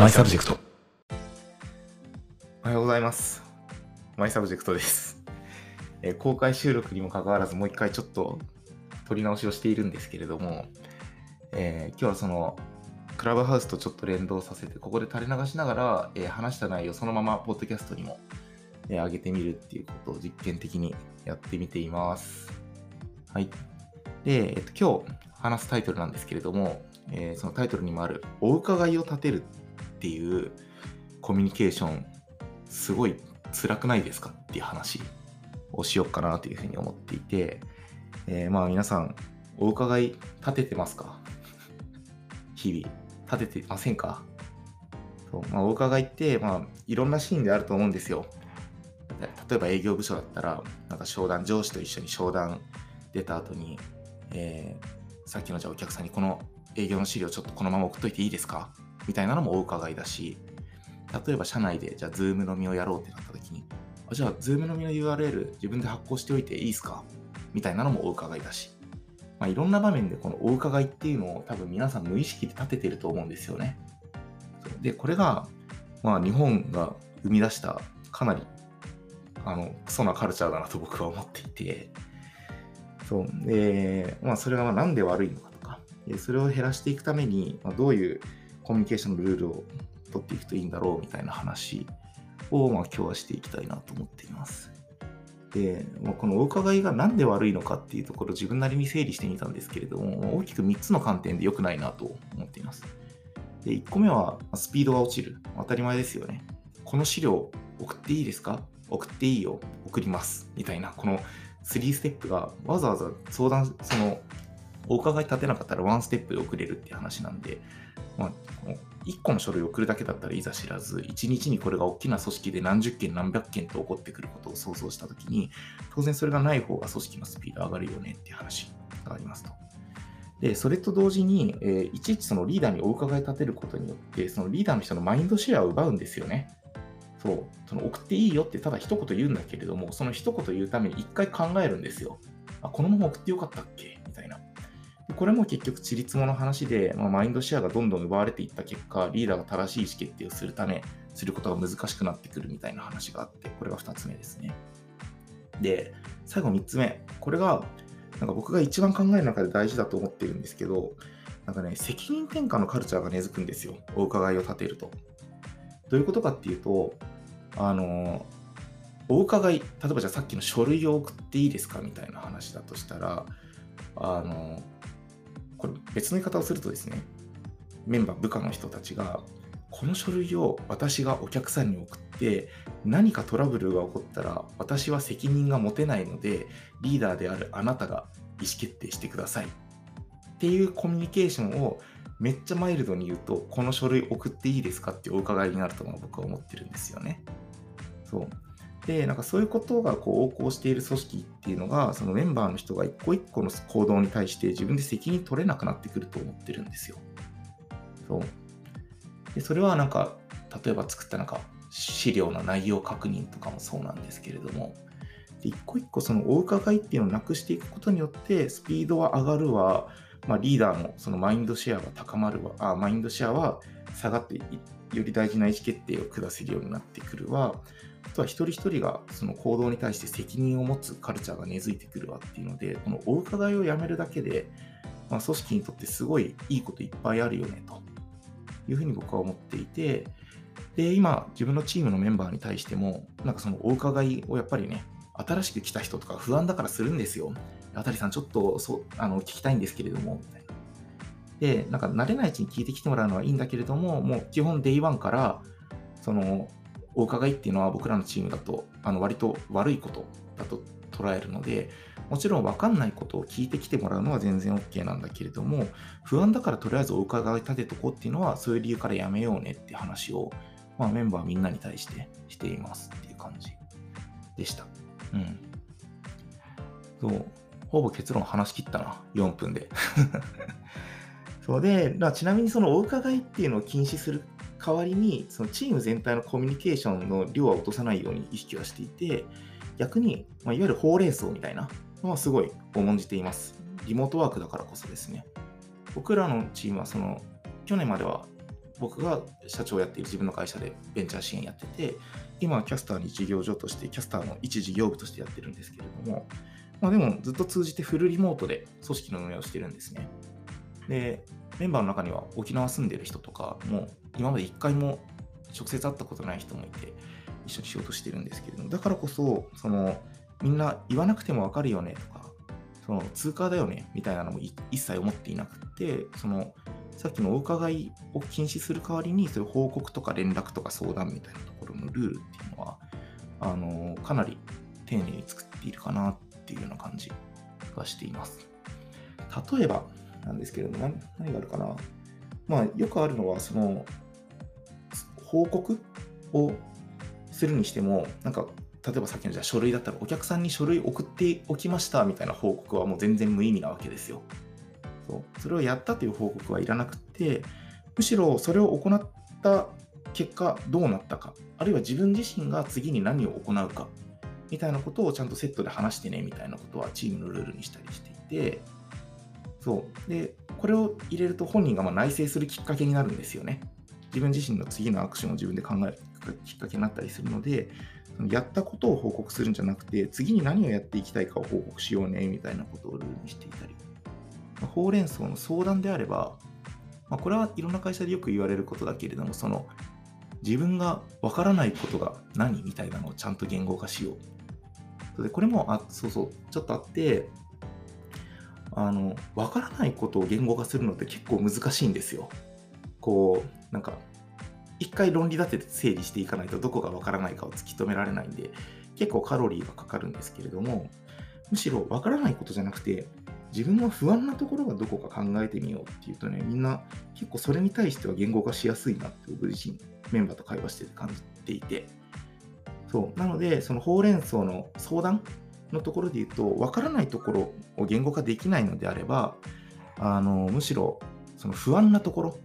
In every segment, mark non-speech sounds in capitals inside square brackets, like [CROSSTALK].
マイサブジェクト。おはようございます。マイサブジェクトです。えー公開収録にもかかわらず、もう一回ちょっと撮り直しをしているんですけれども、えー今日はその、クラブハウスとちょっと連動させて、ここで垂れ流しながら、えー話した内容をそのままポッドキャストにも、えー上げてみるっていうことを実験的にやってみています。はい。で、えっと、今日話すタイトルなんですけれども、えーそのタイトルにもある、お伺いを立てるっていうコミュニケーション、すごい辛くないですかっていう話をしようかなというふうに思っていて、えーまあ皆さん、お伺い立ててますか？[LAUGHS] 日々、立ててませんか？そうまあ、お伺いって、まあ、いろんなシーンであると思うんですよ。例えば営業部署だったら、なんか商談、上司と一緒に商談出た後に、えーさっきのじゃあお客さんにこの営業の資料ちょっとこのまま送っといていいですか？みたいなのもお伺いだし、例えば社内でじゃあ Zoom のみをやろうってなった時に、あじゃあ Zoom のみの URL 自分で発行しておいていいですか？みたいなのもお伺いだし、まあ、いろんな場面でこのお伺いっていうのを多分皆さん無意識で立ててると思うんですよね。で、これが、まあ日本が生み出したかなりあのクソなカルチャーだなと僕は思っていて、そう。で、まあそれがなんで悪いのかとか、それを減らしていくために、まあ、どういうコミュニケーションのルールを取っていくといいんだろうみたいな話を、まあ、今日はしていきたいなと思っています。で、まあ、このお伺いがなんで悪いのかっていうところ自分なりに整理してみたんですけれども、大きく3つの観点で良くないなと思っています。で、1個目はスピードが落ちる。当たり前ですよね。この資料送っていいですか？送っていいよ。送ります。みたいな、この3ステップがわざわざ相談、その、お伺い立てなかったらワンステップで送れるっていう話なんで、まあ、1個の書類を送るだけだったらいざ知らず、1日にこれが大きな組織で何十件何百件と起こってくることを想像したときに、当然それがない方が組織のスピード上がるよねっていう話がありますと。で、それと同時に、えーいちいちそのリーダーにお伺い立てることによって、そのリーダーの人のマインドシェアを奪うんですよね。そう、その送っていいよってただ一言言うんだけれども、その一言言うために一回考えるんですよ。あ、このまま送ってよかったっけ？みたいな。これも結局、ちりつもの話で、まあ、マインドシェアがどんどん奪われていった結果、リーダーが正しい意思決定をするため、することが難しくなってくるみたいな話があって、これが2つ目ですね。で、最後3つ目。これが、なんか僕が一番考える中で大事だと思ってるんですけど、なんかね、責任転嫁のカルチャーが根付くんですよ。お伺いを立てると。どういうことかっていうと、あの、お伺い、例えばじゃあさっきの書類を送っていいですかみたいな話だとしたら、あの、これ別の言い方をするとですね、メンバー、部下の人たちが、この書類を私がお客さんに送って、何かトラブルが起こったら、私は責任が持てないので、リーダーであるあなたが意思決定してください。っていうコミュニケーションをめっちゃマイルドに言うと、この書類送っていいですかってお伺いになると僕は思ってるんですよね。そう。で、なんかそういうことがこう横行している組織っていうのが、そのメンバーの人が一個一個の行動に対して自分で責任取れなくなってくると思ってるんですよ。そう。で、それはなんか、例えば作ったなんか資料の内容確認とかもそうなんですけれども、で一個一個そのお伺いっていうのをなくしていくことによって、スピードは上がるわ、まあ、リーダーのそのマインドシェアが高まるわ、あマインドシェアは下がってより大事な意思決定を下せるようになってくるわ、とは一人一人がその行動に対して責任を持つカルチャーが根付いてくるわっていうので、このお伺いをやめるだけで、まあ、組織にとってすごいいいこといっぱいあるよねというふうに僕は思っていて、で、今自分のチームのメンバーに対しても、なんかそのお伺いをやっぱりね、新しく来た人とか不安だからするんですよ。あたりさんちょっとそあの聞きたいんですけれども、みたいな。で、なんか慣れないうちに聞いてきてもらうのはいいんだけれども、もう基本 Day1 から、その、お伺いっていうのは僕らのチームだと、あの割と悪いことだと捉えるので、もちろん分かんないことを聞いてきてもらうのは全然 OK なんだけれども、不安だからとりあえずお伺い立てとこうっていうのは、そういう理由からやめようねって話を、まあ、メンバーみんなに対してしていますっていう感じでした。うん。そう。ほぼ結論話し切ったな。4分で。[LAUGHS] そうで、だちなみにそのお伺いっていうのを禁止する代わりに、そのチーム全体のコミュニケーションの量は落とさないように意識はしていて、逆に、まあ、いわゆるほうれん草みたいなのはすごい重んじています。リモートワークだからこそですね。僕らのチームはその、去年までは僕が社長をやっている自分の会社でベンチャー支援やってて、今はキャスターに事業所として、キャスターの一事業部としてやってるんですけれども、まあ、でもずっと通じてフルリモートで組織の運営をしてるんですね。で、メンバーの中には沖縄住んでる人とかも、今まで一回も直接会ったことない人もいて、一緒に仕事してるんですけれども、だからこそ、その、みんな言わなくてもわかるよねとか、その通貨だよねみたいなのも一切思っていなくて、その、さっきのお伺いを禁止する代わりに、そういう報告とか連絡とか相談みたいなところのルールっていうのは、あの、かなり丁寧に作っているかなっていうような感じがしています。例えばなんですけれども、何があるかな。まあ、よくあるのは、その、報告をするにしても、なんか、例えばさっきのじゃ書類だったら、お客さんに書類送っておきましたみたいな報告はもう全然無意味なわけですよ。そうそれをやったという報告はいらなくて、むしろそれを行った結果どうなったか、あるいは自分自身が次に何を行うか、みたいなことをちゃんとセットで話してねみたいなことはチームのルールにしたりしていて、そう。で、これを入れると本人がま内省するきっかけになるんですよね。自分自身の次のアクションを自分で考えるきっかけになったりするので、そのやったことを報告するんじゃなくて、次に何をやっていきたいかを報告しようね、みたいなことをルールにしていたり。まほうれん草の相談であれば、まあ、これはいろんな会社でよく言われることだけれども、その自分がわからないことが何みたいなのをちゃんと言語化しよう。でこれもあ、そうそう、ちょっとあって、あの、わからないことを言語化するのって結構難しいんですよ。こう、なんか、一回論理立てて整理していかないとどこがわからないかを突き止められないんで、結構カロリーがかかるんですけれども、むしろわからないことじゃなくて、自分の不安なところがどこか考えてみようっていうとね、みんな結構それに対しては言語化しやすいなって僕自身メンバーと会話してて感じていて、そう。なので、そのほうれん草の相談のところで言うと、わからないところを言語化できないのであれば、あのむしろその不安なところ、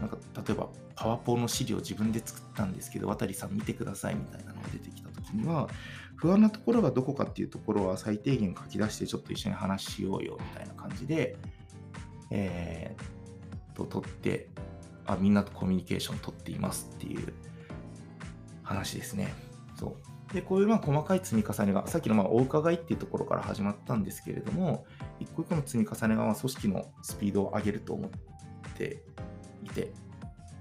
なんか例えばパワポの資料自分で作ったんですけど、渡さん見てくださいみたいなのが出てきたときには、不安なところがどこかっていうところは最低限書き出してちょっと一緒に話しようよみたいな感じで、えー、と、取ってあ、みんなとコミュニケーション取っていますっていう話ですね。そう。で、こういうまあ細かい積み重ねが、さっきのまあお伺いっていうところから始まったんですけれども、一個一個の積み重ねがまあ組織のスピードを上げると思っていて、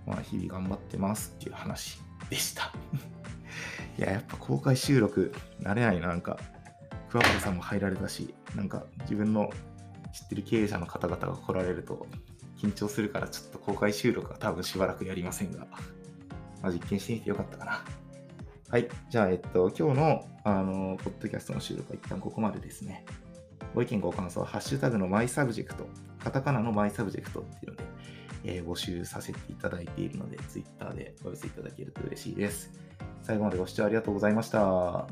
まあ日々頑張ってますっていう話でした [LAUGHS] いや、やっぱ公開収録慣れないな、なんか、桑原さんも入られたし、なんか自分の知ってる経営者の方々が来られると緊張するからちょっと公開収録は多分しばらくやりませんが、まあ、実験してみてよかったかな。はい。じゃあ、えっと、今日の、あの、ポッドキャストの収録は一旦ここまでですね。ご意見ご感想は、ハッシュタグのマイサブジェクト、カタカナのマイサブジェクトっていうので、えー、募集させていただいているので、Twitter でお寄せいただけると嬉しいです。最後までご視聴ありがとうございました。